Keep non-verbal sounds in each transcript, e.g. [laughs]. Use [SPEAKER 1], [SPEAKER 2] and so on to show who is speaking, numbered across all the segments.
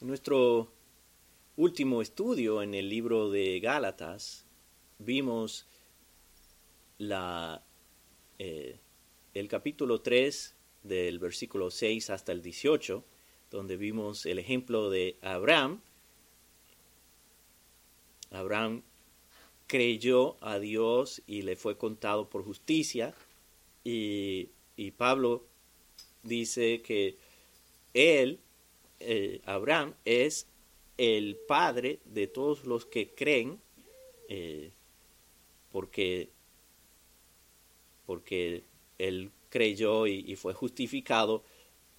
[SPEAKER 1] En nuestro último estudio en el libro de Gálatas vimos eh, el capítulo 3 del versículo 6 hasta el 18, donde vimos el ejemplo de Abraham. Abraham creyó a Dios y le fue contado por justicia y, y Pablo dice que él, eh, Abraham, es el padre de todos los que creen, eh, porque, porque él creyó y, fue justificado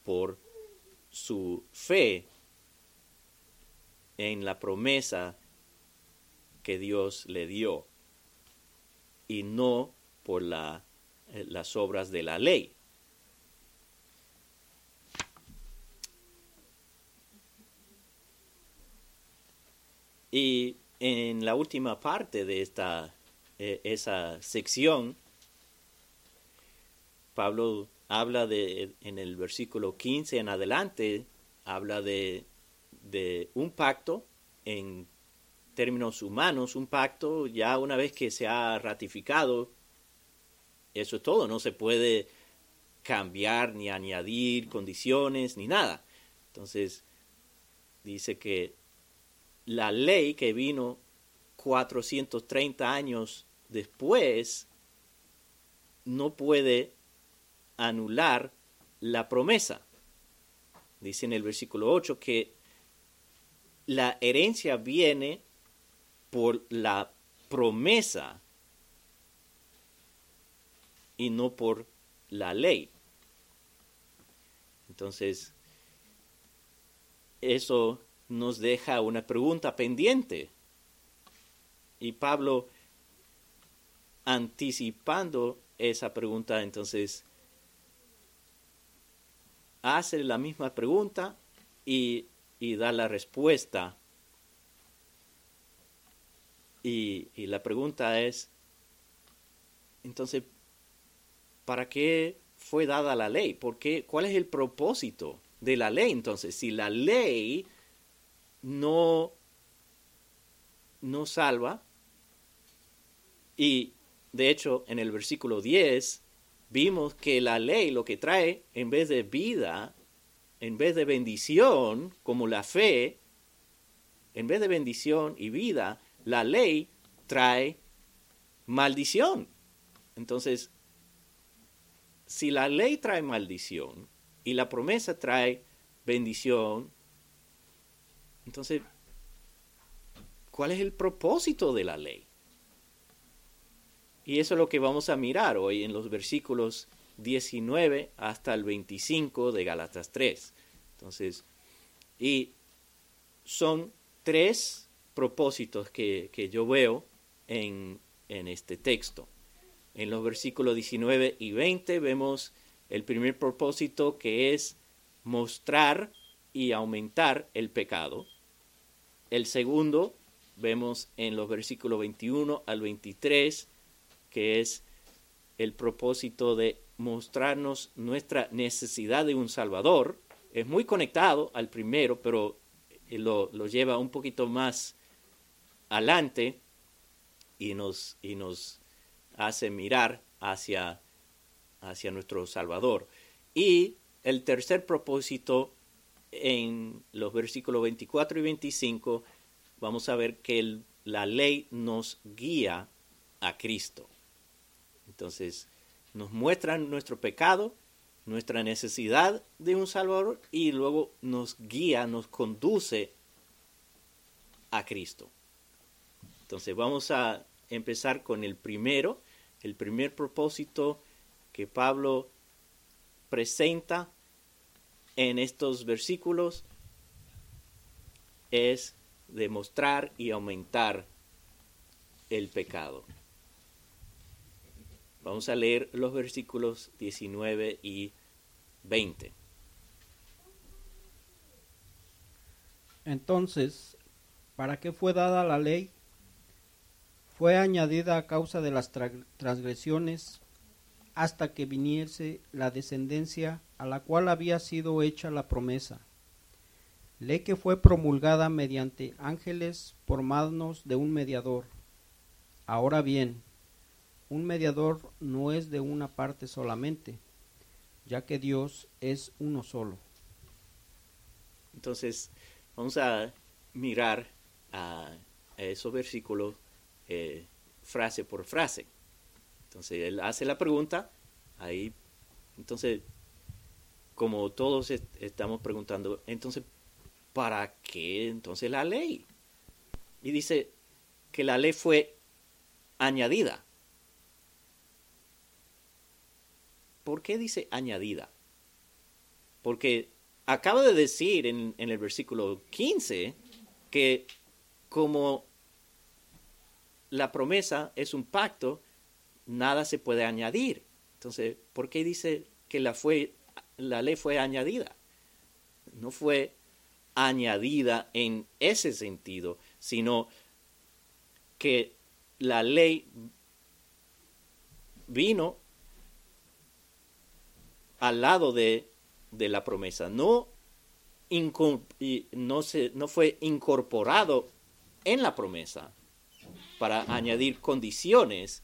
[SPEAKER 1] por su fe en la promesa que Dios le dio y no por eh, las obras de la ley. Y en la última parte de esta, eh, esa sección, Pablo habla de, en el versículo 15 en adelante, habla de, de un pacto en términos humanos, un pacto ya una vez que se ha ratificado, eso es todo, no se puede cambiar ni añadir condiciones ni nada. Entonces, dice que la ley que vino 430 años después no puede anular la promesa. Dice en el versículo 8 que la herencia viene por la promesa y no por la ley. Entonces, eso nos deja una pregunta pendiente. Y Pablo, anticipando esa pregunta, entonces hace la misma pregunta y, y da la respuesta. Y, y la pregunta es, entonces, ¿para qué fue dada la ley? ¿Por qué? ¿Cuál es el propósito de la ley? Entonces, si la ley no, no salva. Y de hecho, en el versículo 10 vimos que la ley lo que trae, en vez de vida, en vez de bendición, como la fe, en vez de bendición y vida, la ley trae maldición. Entonces, si la ley trae maldición y la promesa trae bendición, entonces, ¿cuál es el propósito de la ley? Y eso es lo que vamos a mirar hoy en los versículos 19 hasta el 25 de Galatas 3. Entonces, y son tres propósitos que, que yo veo en, en este texto. En los versículos 19 y 20 vemos el primer propósito que es mostrar y aumentar el pecado. El segundo vemos en los versículos 21 al 23, que es el propósito de mostrarnos nuestra necesidad de un Salvador. Es muy conectado al primero, pero lo, lo lleva un poquito más adelante y nos, y nos hace mirar hacia, hacia nuestro Salvador. Y el tercer propósito en los versículos 24 y 25 vamos a ver que la ley nos guía a Cristo. Entonces, nos muestra nuestro pecado, nuestra necesidad de un Salvador y luego nos guía, nos conduce a Cristo. Entonces, vamos a empezar con el primero, el primer propósito que Pablo presenta en estos versículos es demostrar y aumentar el pecado. Vamos a leer los versículos 19 y 20.
[SPEAKER 2] Entonces, ¿para qué fue dada la ley? Fue añadida a causa de las transgresiones hasta que viniese la descendencia a la cual había sido hecha la promesa. ley que fue promulgada mediante ángeles por manos de un mediador. Ahora bien, un mediador no es de una parte solamente, ya que Dios es uno solo.
[SPEAKER 1] Entonces, vamos a mirar a, esos versículos eh, frase por frase. Entonces, él hace la pregunta, ahí, entonces, como todos estamos preguntando, entonces, ¿para qué entonces la ley? Y dice que la ley fue añadida. ¿Por qué dice añadida? Porque acaba de decir en, el versículo 15 que como la promesa es un pacto, nada se puede añadir. Entonces, ¿por qué dice que la, fue, la ley fue añadida? No fue añadida en ese sentido, sino que la ley vino al lado de de la promesa. No, no, se, no fue incorporado en la promesa para añadir condiciones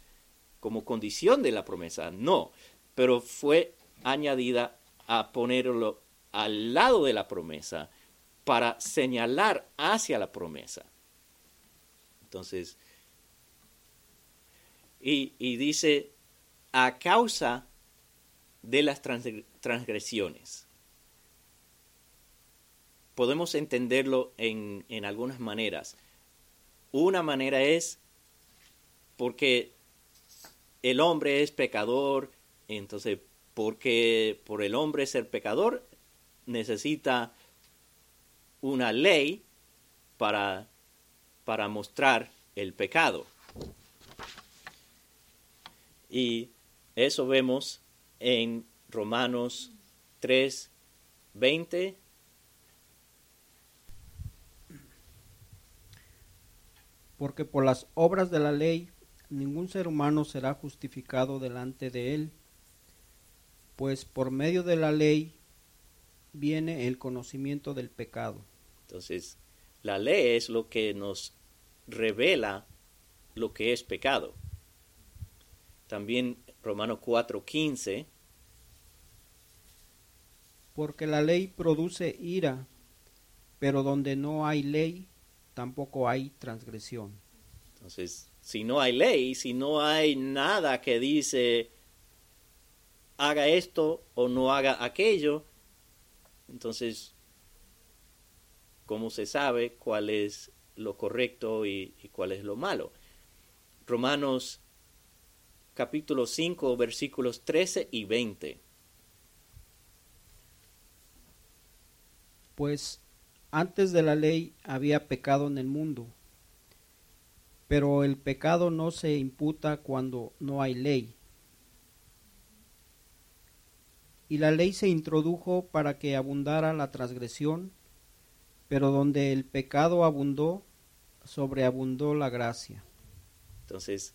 [SPEAKER 1] como condición de la promesa. No, pero fue añadida a ponerlo al lado de la promesa para señalar hacia la promesa. Entonces, y, y dice, a causa de las transgresiones. Podemos entenderlo en, algunas maneras. Una manera es porque el hombre es pecador, entonces porque por el hombre ser pecador necesita una ley para, para mostrar el pecado. Y eso vemos en Romanos 3, 20.
[SPEAKER 2] Porque por las obras de la ley ningún ser humano será justificado delante de él, pues por medio de la ley viene el conocimiento del pecado.
[SPEAKER 1] Entonces, la ley es lo que nos revela lo que es pecado. También Romano 4:15.
[SPEAKER 2] Porque la ley produce ira, pero donde no hay ley, tampoco hay transgresión.
[SPEAKER 1] Entonces, si no hay ley, si no hay nada que dice haga esto o no haga aquello, entonces, ¿cómo se sabe cuál es lo correcto y, cuál es lo malo? Romanos capítulo 5, versículos 13 y 20.
[SPEAKER 2] Pues antes de la ley había pecado en el mundo, pero el pecado no se imputa cuando no hay ley. Y la ley se introdujo para que abundara la transgresión, pero donde el pecado abundó, sobreabundó la gracia.
[SPEAKER 1] Entonces,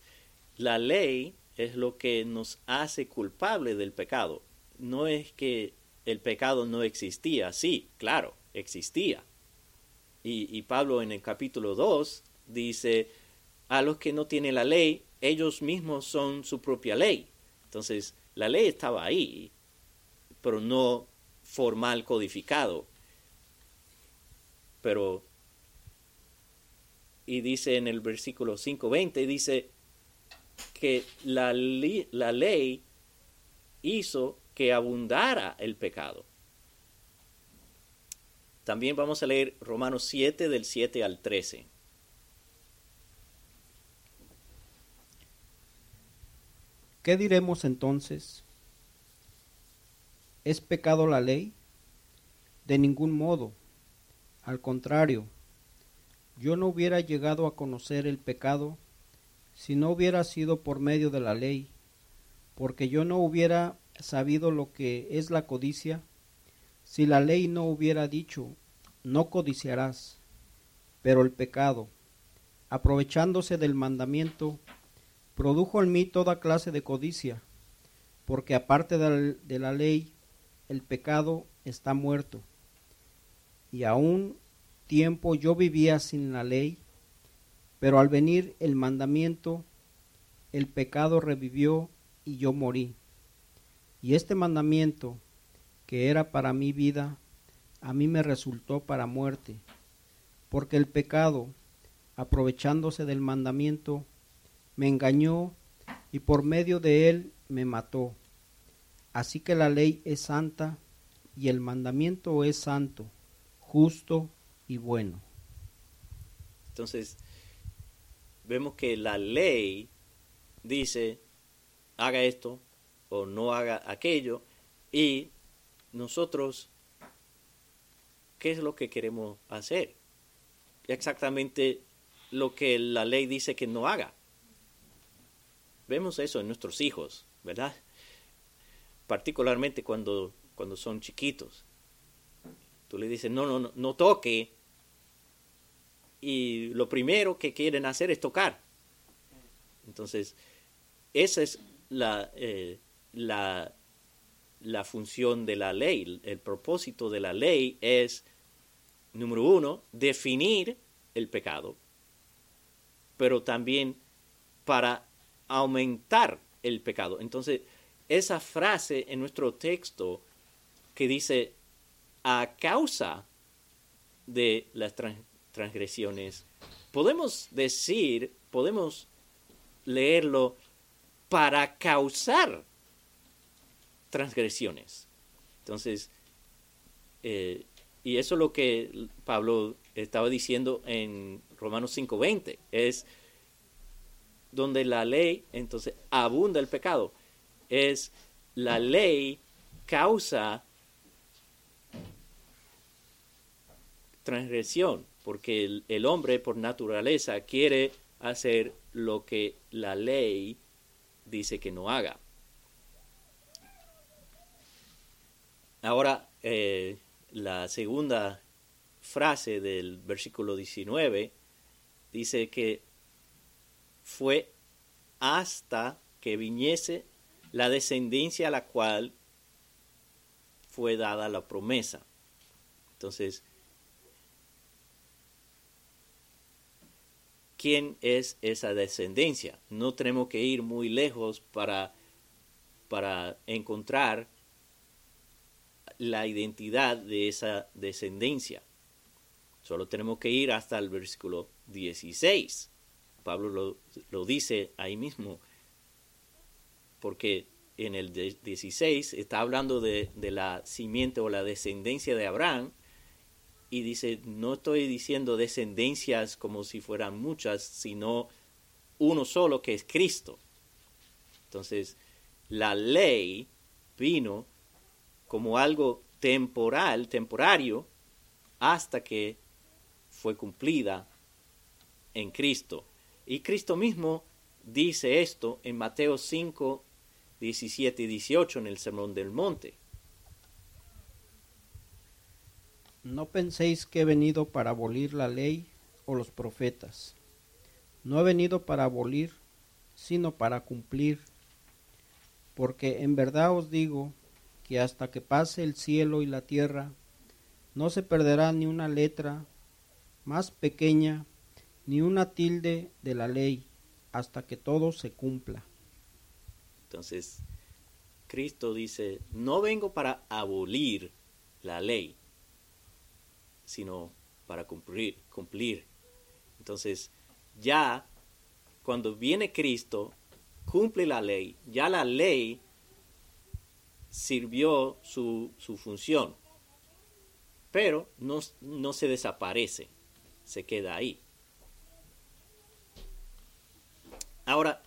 [SPEAKER 1] la ley es lo que nos hace culpable del pecado. No es que el pecado no existía, sí, claro, existía. Y, Pablo en el capítulo 2 dice, a los que no tienen la ley, ellos mismos son su propia ley. Entonces, la ley estaba ahí, pero no formal codificado. Pero, y dice en el versículo 5.20, dice, que la, la ley hizo que abundara el pecado. También vamos a leer Romanos 7 del 7 al 13.
[SPEAKER 2] ¿Qué diremos entonces? ¿Es pecado la ley? De ningún modo. Al contrario, yo no hubiera llegado a conocer el pecado si no hubiera sido por medio de la ley, porque yo no hubiera sabido lo que es la codicia, si la ley no hubiera dicho, no codiciarás, pero el pecado, aprovechándose del mandamiento, produjo en mí toda clase de codicia, porque aparte de la ley, el pecado está muerto. y a un tiempo yo vivía sin la ley, pero al venir el mandamiento, el pecado revivió y yo morí. Y este mandamiento, que era para mi vida, a mí me resultó para muerte, porque el pecado, aprovechándose del mandamiento, me engañó y por medio de él me mató. Así que la ley es santa y el mandamiento es santo, justo y bueno.
[SPEAKER 1] Entonces, vemos que la ley dice, haga esto o no haga aquello, y nosotros, ¿qué es lo que queremos hacer? Exactamente lo que la ley dice que no haga. Vemos eso en nuestros hijos, ¿verdad? Particularmente cuando, cuando son chiquitos. Tú le dices, no, no, no, no toque. Y lo primero que quieren hacer es tocar. Entonces, esa es la, eh, la, la función de la ley. El propósito de la ley es, número uno, definir el pecado, pero también para aumentar el pecado. Entonces, esa frase en nuestro texto que dice, a causa de las transgresiones, podemos decir, podemos leerlo para causar transgresiones. Entonces, eh, y eso es lo que Pablo estaba diciendo en Romanos 5:20, es donde la ley, entonces, abunda el pecado. Es la ley causa transgresión, porque el, hombre por naturaleza quiere hacer lo que la ley dice que no haga. Ahora, eh, la segunda frase del versículo 19 dice que fue hasta que viniese la descendencia a la cual fue dada la promesa. Entonces, ¿quién es esa descendencia? No tenemos que ir muy lejos para, para encontrar la identidad de esa descendencia. Solo tenemos que ir hasta el versículo 16. Pablo lo, dice ahí mismo, porque en el 16 está hablando de, la simiente o la descendencia de Abraham, y dice, no estoy diciendo descendencias como si fueran muchas, sino uno solo que es Cristo. Entonces, la ley vino como algo temporal, temporario, hasta que fue cumplida en Cristo. Y Cristo mismo dice esto en Mateo 5, 17 y 18 en el Sermón del Monte.
[SPEAKER 2] No penséis que he venido para abolir la ley o los profetas. No he venido para abolir, sino para cumplir. Porque en verdad os digo que hasta que pase el cielo y la tierra, no se perderá ni una letra más pequeña ni una tilde de la ley hasta que todo se cumpla.
[SPEAKER 1] Entonces, Cristo dice, no vengo para abolir la ley, sino para cumplir, cumplir. Entonces, ya cuando viene Cristo, cumple la ley, ya la ley sirvió su, su función, pero no, no se desaparece, se queda ahí. Ahora,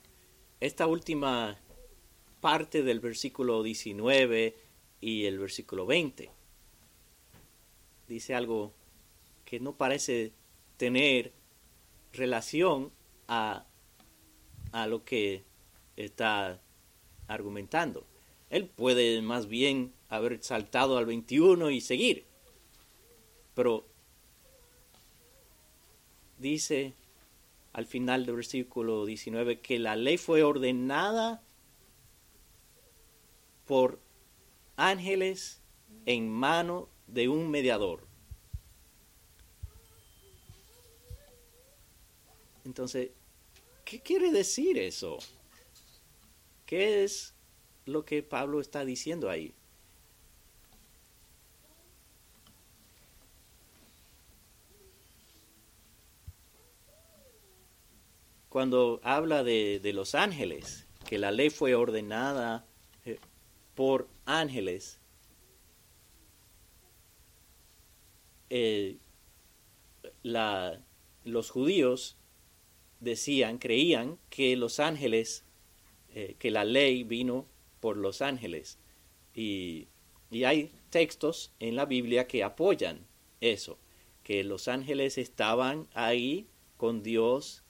[SPEAKER 1] esta última parte del versículo 19 y el versículo 20 dice algo que no parece tener relación a, a lo que está argumentando. Él puede más bien haber saltado al 21 y seguir. Pero dice al final del versículo 19, que la ley fue ordenada por ángeles en mano de un mediador. Entonces, ¿qué quiere decir eso? ¿Qué es lo que Pablo está diciendo ahí? Cuando habla de, los ángeles, que la ley fue ordenada eh, por ángeles, eh, los judíos decían, creían que los ángeles, eh, que la ley vino por los ángeles. Y, hay textos en la Biblia que apoyan eso, que los ángeles estaban ahí con Dios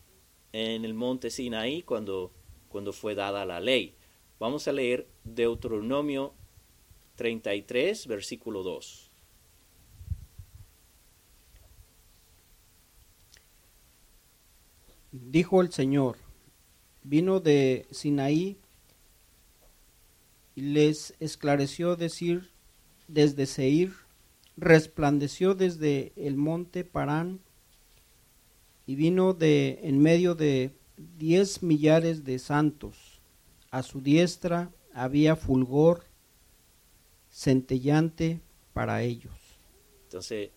[SPEAKER 1] en el monte Sinaí cuando, cuando fue dada la ley. Vamos a leer Deuteronomio 33, versículo 2.
[SPEAKER 2] Dijo el Señor, vino de Sinaí y les esclareció decir desde Seir, resplandeció desde el monte Parán y vino de en medio de diez millares de santos. A su diestra había fulgor centellante para ellos.
[SPEAKER 1] Entonces,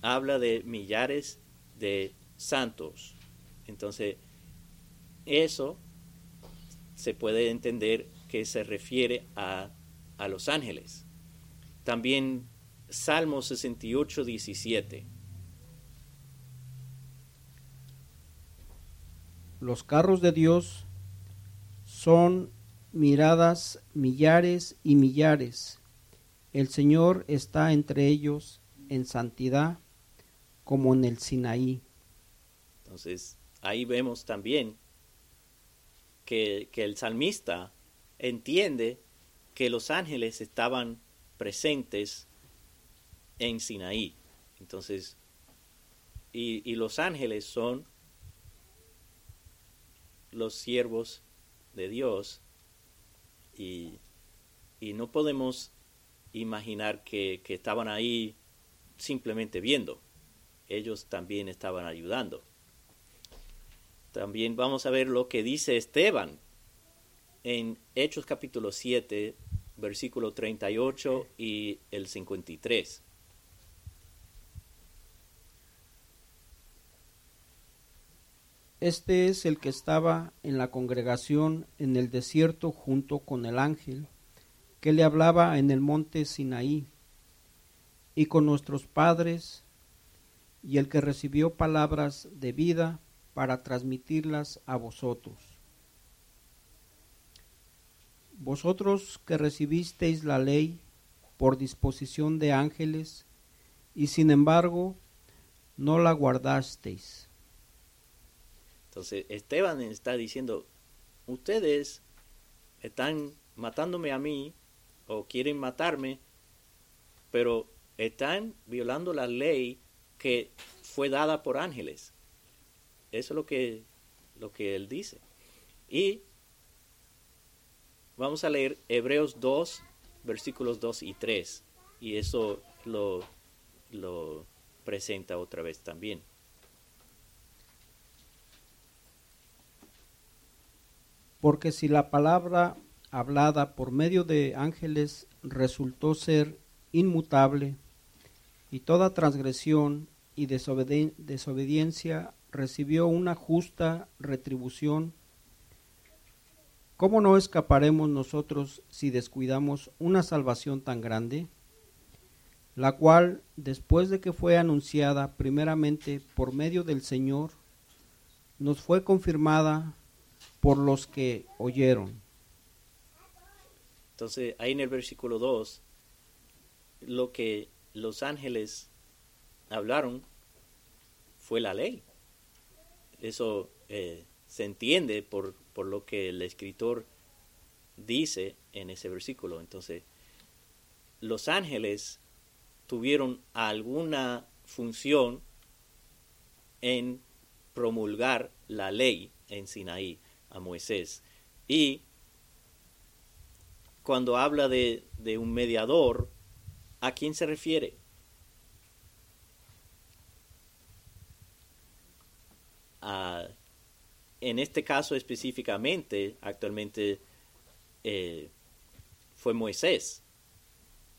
[SPEAKER 1] habla de millares de santos. Entonces, eso se puede entender que se refiere a, a los ángeles. También Salmo 68, 17.
[SPEAKER 2] Los carros de Dios son miradas millares y millares. El Señor está entre ellos en santidad como en el Sinaí.
[SPEAKER 1] Entonces, ahí vemos también que, el salmista entiende que los ángeles estaban presentes en Sinaí. Entonces, y, los ángeles son los siervos de Dios y, no podemos imaginar que, que, estaban ahí simplemente viendo. Ellos también estaban ayudando. También vamos a ver lo que dice Esteban en Hechos capítulo 7, versículo 38 y el 53.
[SPEAKER 2] Este es el que estaba en la congregación en el desierto junto con el ángel que le hablaba en el monte Sinaí y con nuestros padres y el que recibió palabras de vida para transmitirlas a vosotros. Vosotros que recibisteis la ley por disposición de ángeles, y sin embargo no la guardasteis.
[SPEAKER 1] Entonces Esteban está diciendo, ustedes están matándome a mí o quieren matarme, pero están violando la ley que fue dada por ángeles. Eso es lo que, lo que él dice. Y vamos a leer Hebreos 2, versículos 2 y 3. Y eso lo, lo presenta otra vez también.
[SPEAKER 2] Porque si la palabra hablada por medio de ángeles resultó ser inmutable, y toda transgresión y desobediencia recibió una justa retribución, ¿cómo no escaparemos nosotros si descuidamos una salvación tan grande? la cual, después de que fue anunciada primeramente por medio del Señor, nos fue confirmada por los que oyeron.
[SPEAKER 1] Entonces, ahí en el versículo 2, lo que los ángeles hablaron fue la ley. Eso eh, se entiende por, por lo que el escritor dice en ese versículo. Entonces, los ángeles tuvieron alguna función en promulgar la ley en Sinaí a Moisés. Y cuando habla de, de un mediador, ¿a quién se refiere? en este caso específicamente, actualmente eh, fue Moisés,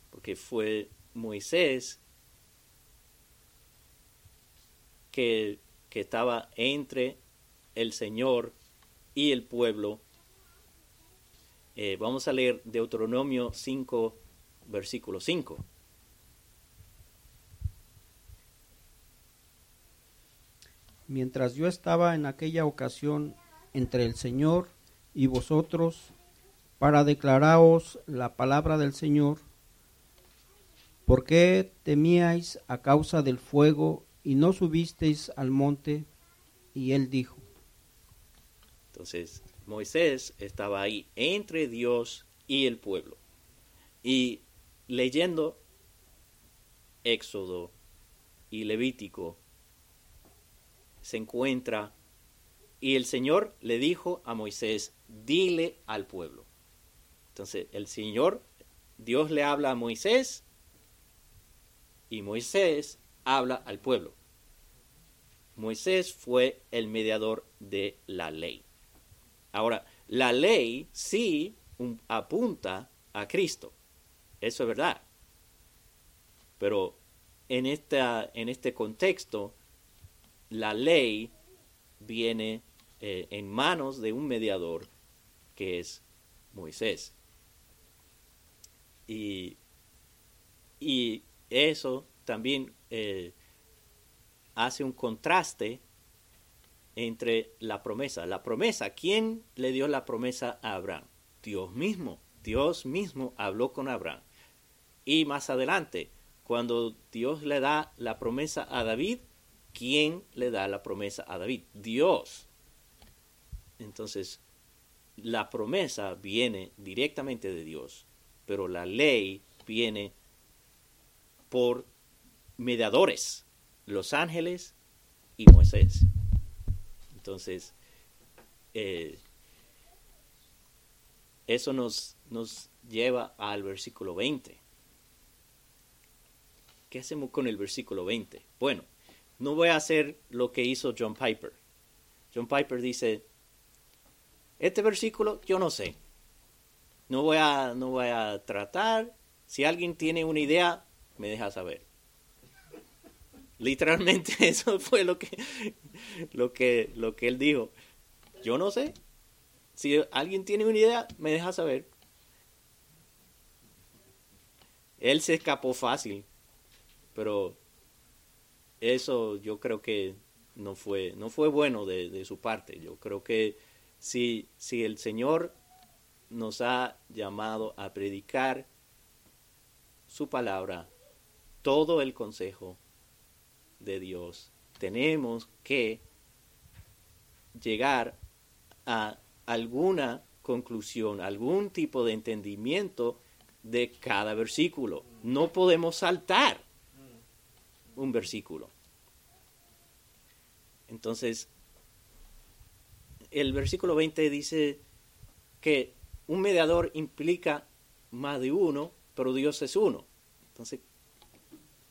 [SPEAKER 1] porque fue Moisés que, que estaba entre el Señor y el pueblo. Eh, vamos a leer Deuteronomio 5, versículo 5.
[SPEAKER 2] Mientras yo estaba en aquella ocasión entre el Señor y vosotros para declaraos la palabra del Señor, ¿por qué temíais a causa del fuego y no subisteis al monte? Y él dijo.
[SPEAKER 1] Entonces, Moisés estaba ahí entre Dios y el pueblo. Y leyendo Éxodo y Levítico, se encuentra y el Señor le dijo a Moisés, dile al pueblo. Entonces, el Señor, Dios le habla a Moisés y Moisés habla al pueblo. Moisés fue el mediador de la ley. Ahora, la ley sí apunta a Cristo. Eso es verdad. Pero en, esta, en este contexto, la ley viene eh, en manos de un mediador que es Moisés. Y, eso también eh, hace un contraste entre la promesa. La promesa, ¿quién le dio la promesa a Abraham? Dios mismo. Dios mismo habló con Abraham. Y más adelante, cuando Dios le da la promesa a David, ¿quién le da la promesa a David? Dios. Entonces, la promesa viene directamente de Dios, pero la ley viene por mediadores, los ángeles y Moisés. Entonces, eh, eso nos, nos lleva al versículo 20. ¿Qué hacemos con el versículo 20? Bueno, no voy a hacer lo que hizo John Piper. John Piper dice, este versículo yo no sé. No voy a, no voy a tratar. Si alguien tiene una idea, me deja saber. Literalmente [laughs] eso fue lo que, lo que, lo que él dijo. Yo no sé. Si alguien tiene una idea, me deja saber. Él se escapó fácil, pero eso yo creo que no fue, no fue bueno de, de su parte. Yo creo que si, si el Señor nos ha llamado a predicar su palabra, todo el consejo de Dios, tenemos que llegar a alguna conclusión, algún tipo de entendimiento de cada versículo. No podemos saltar un versículo. Entonces, el versículo 20 dice que un mediador implica más de uno, pero Dios es uno. Entonces,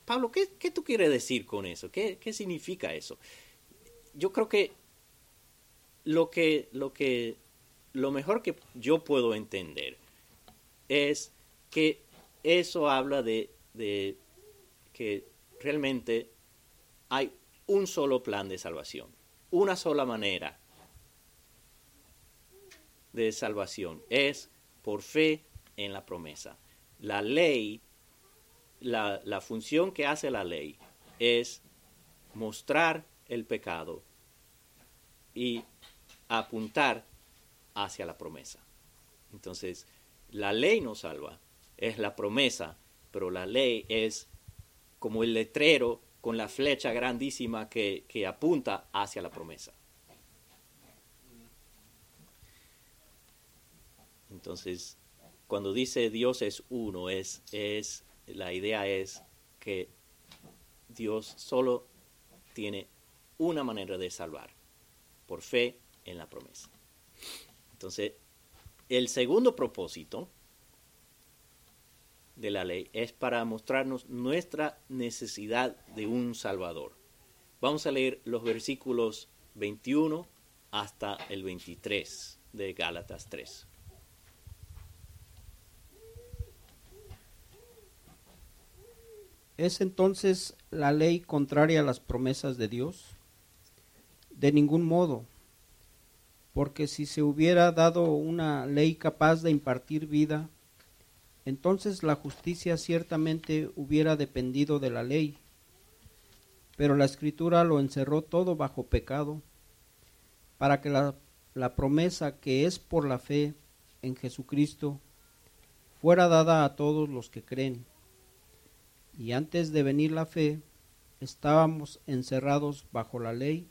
[SPEAKER 1] Pablo, ¿qué, tú quieres decir con eso? ¿Qué, ¿Qué, significa eso? Yo creo que lo que, lo que, lo mejor que yo puedo entender es que eso habla de, de que realmente hay un solo plan de salvación, una sola manera de salvación, es por fe en la promesa. La ley la, función que hace la ley es mostrar el pecado y apuntar hacia la promesa. Entonces, la ley no salva, es la promesa, pero la ley es como el letrero con la flecha grandísima que, que apunta hacia la promesa. Entonces, cuando dice Dios es uno, es, es la idea es que Dios solo tiene una manera de salvar, por fe en la promesa. Entonces, el segundo propósito de la ley es para mostrarnos nuestra necesidad de un Salvador. Vamos a leer los versículos 21 hasta el 23 de Gálatas 3.
[SPEAKER 2] ¿Es entonces la ley contraria a las promesas de Dios? De ningún modo, porque si se hubiera dado una ley capaz de impartir vida, entonces la justicia ciertamente hubiera dependido de la ley. Pero la escritura lo encerró todo bajo pecado, para que la, la promesa que es por la fe en Jesucristo fuera dada a todos los que creen y antes de venir la fe, estábamos encerrados bajo la ley,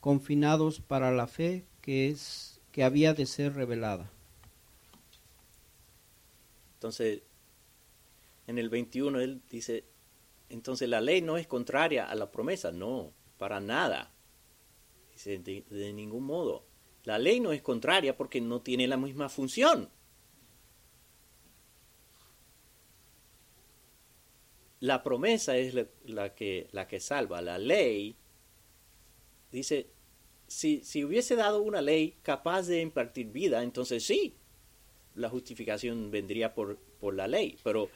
[SPEAKER 2] confinados para la fe que es que había de ser revelada.
[SPEAKER 1] Entonces, en el 21 él dice, entonces la ley no es contraria a la promesa, no, para nada. Dice, de, de ningún modo. La ley no es contraria porque no tiene la misma función. La promesa es la, que, la que salva. La ley dice, si, si hubiese dado una ley capaz de impartir vida, entonces sí, la justificación vendría por, por la ley. Pero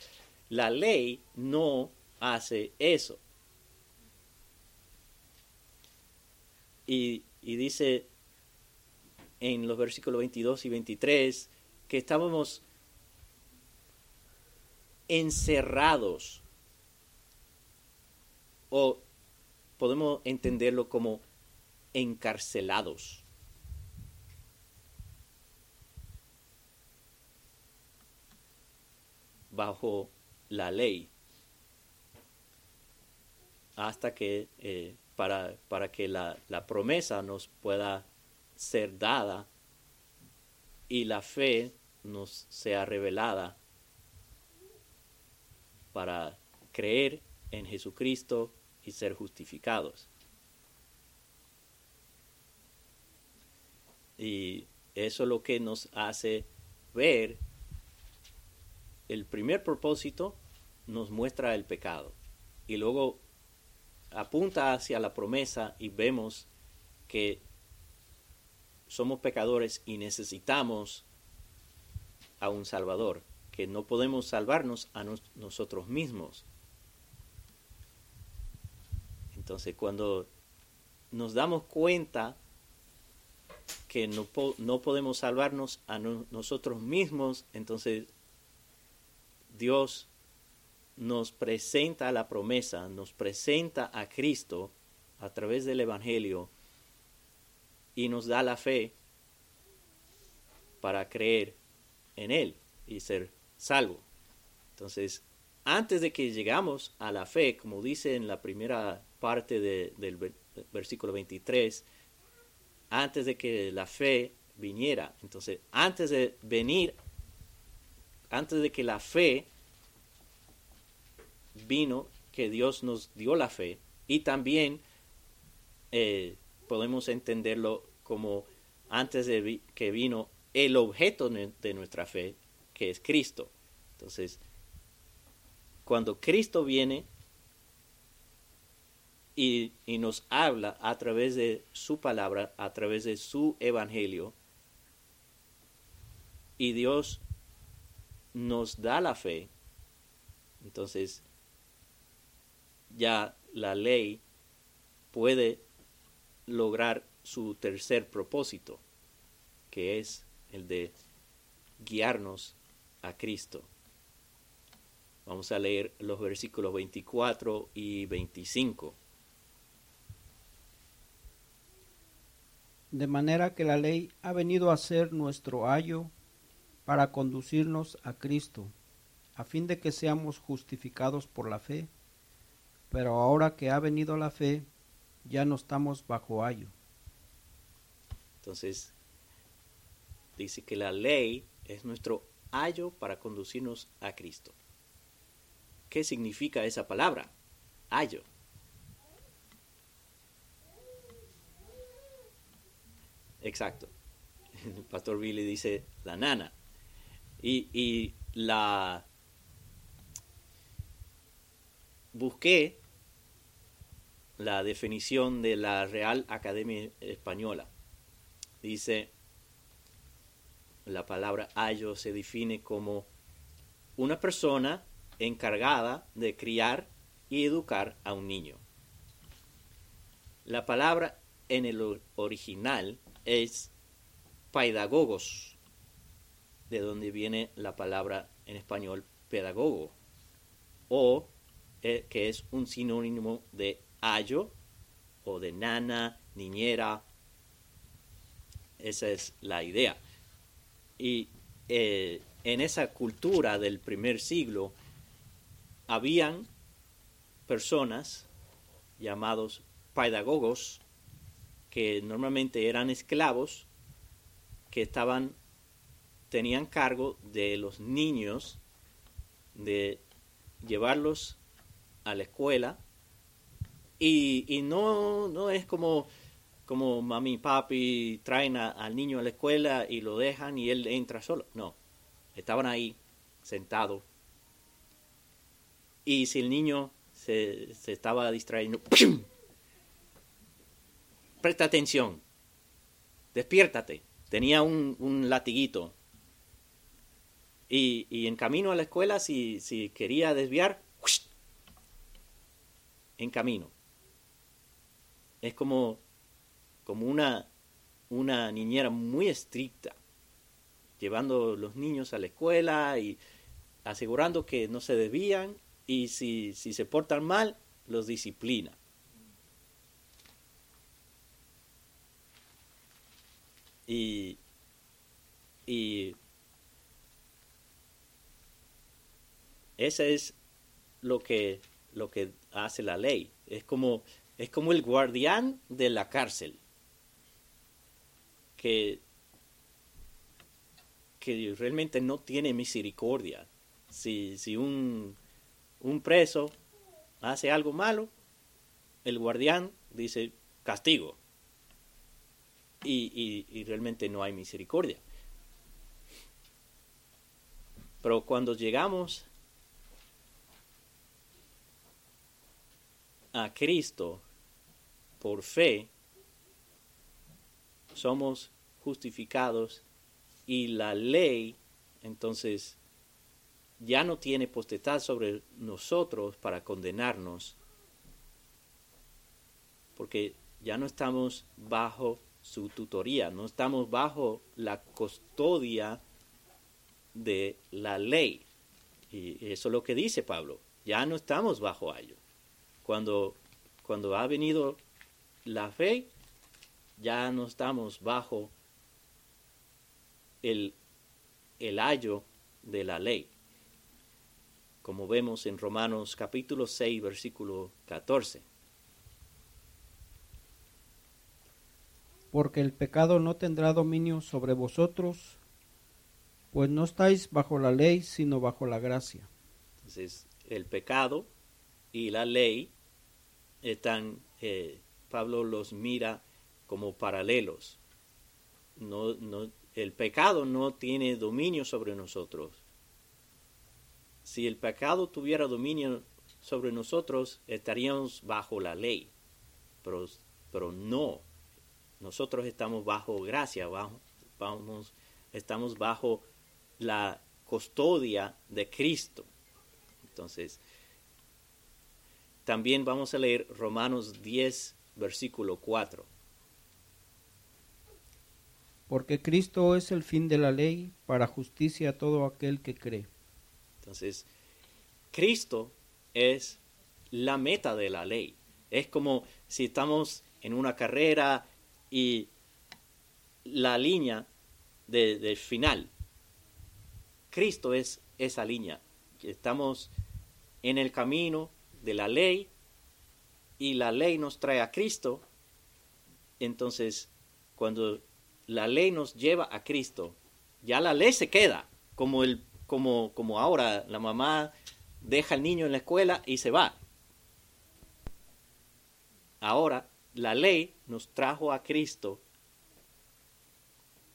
[SPEAKER 1] la ley no hace eso. Y, y, dice en los versículos 22 y 23 que estábamos encerrados o podemos entenderlo como encarcelados. bajo la ley hasta que eh, para, para, que la, la promesa nos pueda ser dada y la fe nos sea revelada para creer en Jesucristo y ser justificados. Y eso es lo que nos hace ver el primer propósito nos muestra el pecado y luego apunta hacia la promesa y vemos que somos pecadores y necesitamos a un Salvador, que no podemos salvarnos a nosotros mismos. Entonces, cuando nos damos cuenta que no, no podemos salvarnos a nosotros mismos, entonces Dios nos presenta la promesa, nos presenta a Cristo a través del Evangelio y nos da la fe para creer en Él y ser salvo. Entonces, antes de que llegamos a la fe, como dice en la primera parte del versículo 23, antes de que la fe viniera. Entonces, antes de venir, antes de que la fe vino, que Dios nos dio la fe, y también eh, podemos entenderlo como antes de que vino el objeto de nuestra fe, que es Cristo. Entonces, cuando Cristo viene, y, nos habla a través de su palabra, a través de su evangelio. Y Dios nos da la fe. Entonces, ya la ley puede lograr su tercer propósito, que es el de guiarnos a Cristo. Vamos a leer los versículos 24 y 25.
[SPEAKER 2] De manera que la ley ha venido a ser nuestro ayo para conducirnos a Cristo, a fin de que seamos justificados por la fe, pero ahora que ha venido la fe, ya no estamos bajo ayo.
[SPEAKER 1] Entonces, dice que la ley es nuestro ayo para conducirnos a Cristo. ¿Qué significa esa palabra? Ayo. Exacto. El pastor Billy dice la nana. Y, la busqué la definición de la Real Academia Española dice, la palabra ayo se define como una persona encargada de criar y educar a un niño. La palabra en el original es pedagogos, de donde viene la palabra en español pedagogo, o eh, que es un sinónimo de ayo o de nana, niñera. Esa es la idea. Y eh, en esa cultura del primer siglo habían personas llamados pedagogos que normalmente eran esclavos que estaban tenían cargo de los niños de llevarlos a la escuela y, y no, no es como, como mami y papi traen al niño a la escuela y lo dejan y él entra solo. No, estaban ahí sentados. Y si el niño se, se estaba distrayendo, presta atención, despiértate. Tenía un, un latiguito. Y, y, en camino a la escuela, si, si quería desviar, en camino. Es como, como una, una niñera muy estricta, llevando los niños a la escuela y asegurando que no se desvían y si, si se portan mal, los disciplina. Y, y ese es lo que, lo que hace la ley. Es como, es como el guardián de la cárcel. Que, que realmente no tiene misericordia. Si, si un, un preso hace algo malo, el guardián dice castigo. Y, realmente no hay misericordia. Pero cuando llegamos a Cristo por fe, somos justificados y la ley entonces ya no tiene potestad sobre nosotros para condenarnos, porque ya no estamos bajo su tutoría, no estamos bajo la custodia de la ley. Y eso es lo que dice Pablo, ya no estamos bajo ello. Cuando, cuando ha venido la fe, ya no estamos bajo el, el ayo de la ley como vemos en Romanos capítulo 6, versículo 14.
[SPEAKER 2] Porque el pecado no tendrá dominio sobre vosotros, pues no estáis bajo la ley, sino bajo la gracia.
[SPEAKER 1] Entonces, el pecado y la ley están, eh, Pablo los mira como paralelos. No, no, el pecado no tiene dominio sobre nosotros, si el pecado tuviera dominio sobre nosotros, estaríamos bajo la ley. Pero, pero no. Nosotros estamos bajo gracia, bajo, vamos, estamos bajo la custodia de Cristo. Entonces, también vamos a leer Romanos 10, versículo 4.
[SPEAKER 2] Porque Cristo es el fin de la ley para justicia a todo aquel que cree.
[SPEAKER 1] Entonces, Cristo es la meta de la ley. Es como si estamos en una carrera y la línea de, final. Cristo es esa línea. Estamos en el camino de la ley y la ley nos trae a Cristo. Entonces, cuando la ley nos lleva a Cristo, ya la ley se queda, como el como, como ahora la mamá deja al niño en la escuela y se va. Ahora la ley nos trajo a Cristo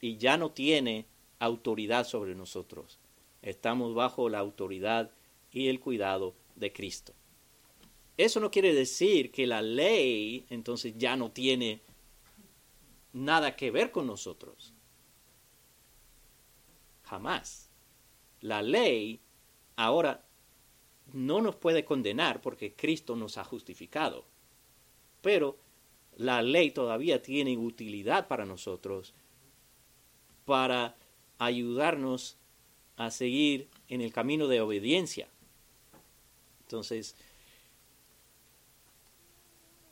[SPEAKER 1] y ya no tiene autoridad sobre nosotros. Estamos bajo la autoridad y el cuidado de Cristo. Eso no quiere decir que la ley entonces ya no tiene nada que ver con nosotros. Jamás. La ley ahora no nos puede condenar porque Cristo nos ha justificado. Pero la ley todavía tiene utilidad para nosotros para ayudarnos a seguir en el camino de obediencia. Entonces,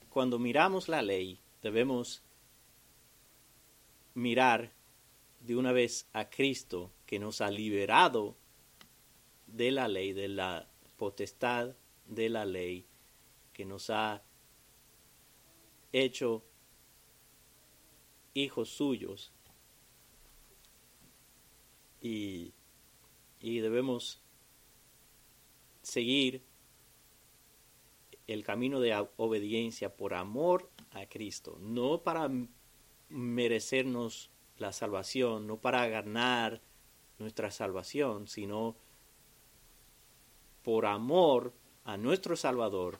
[SPEAKER 1] cuando miramos la ley, debemos mirar de una vez a Cristo que nos ha liberado de la ley, de la potestad de la ley, que nos ha hecho hijos suyos. Y, y debemos seguir el camino de obediencia por amor a Cristo, no para merecernos la salvación, no para ganar nuestra salvación, sino por amor a nuestro Salvador,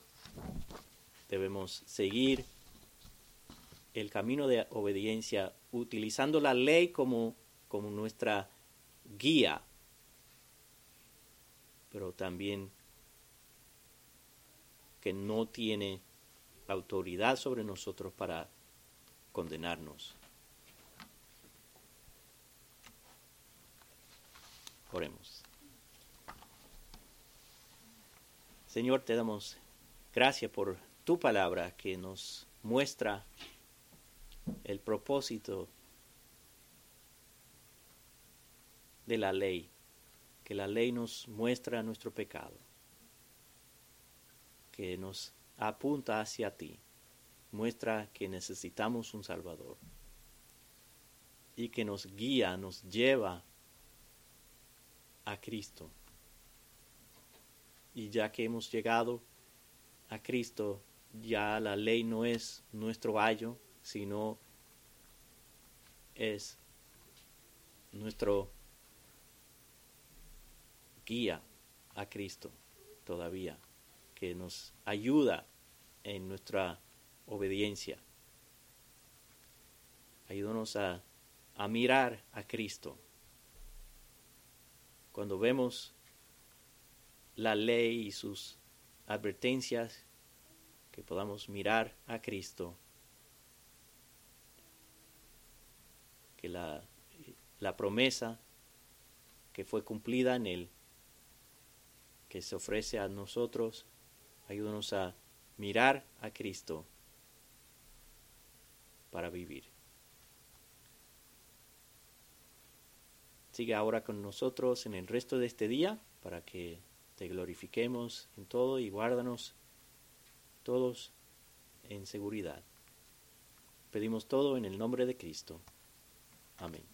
[SPEAKER 1] debemos seguir el camino de obediencia utilizando la ley como, como nuestra guía, pero también que no tiene autoridad sobre nosotros para condenarnos. Oremos. Señor, te damos gracias por tu palabra que nos muestra el propósito de la ley, que la ley nos muestra nuestro pecado, que nos apunta hacia ti, muestra que necesitamos un Salvador y que nos guía, nos lleva a Cristo. Y ya que hemos llegado a Cristo, ya la ley no es nuestro ayo, sino es nuestro guía a Cristo todavía, que nos ayuda en nuestra obediencia. Ayúdanos a, a mirar a Cristo. Cuando vemos la ley y sus advertencias, que podamos mirar a Cristo, que la, promesa que fue cumplida en Él, que se ofrece a nosotros, ayúdanos a mirar a Cristo para vivir. Sigue ahora con nosotros en el resto de este día para que te glorifiquemos en todo y guárdanos todos en seguridad. Pedimos todo en el nombre de Cristo. Amém.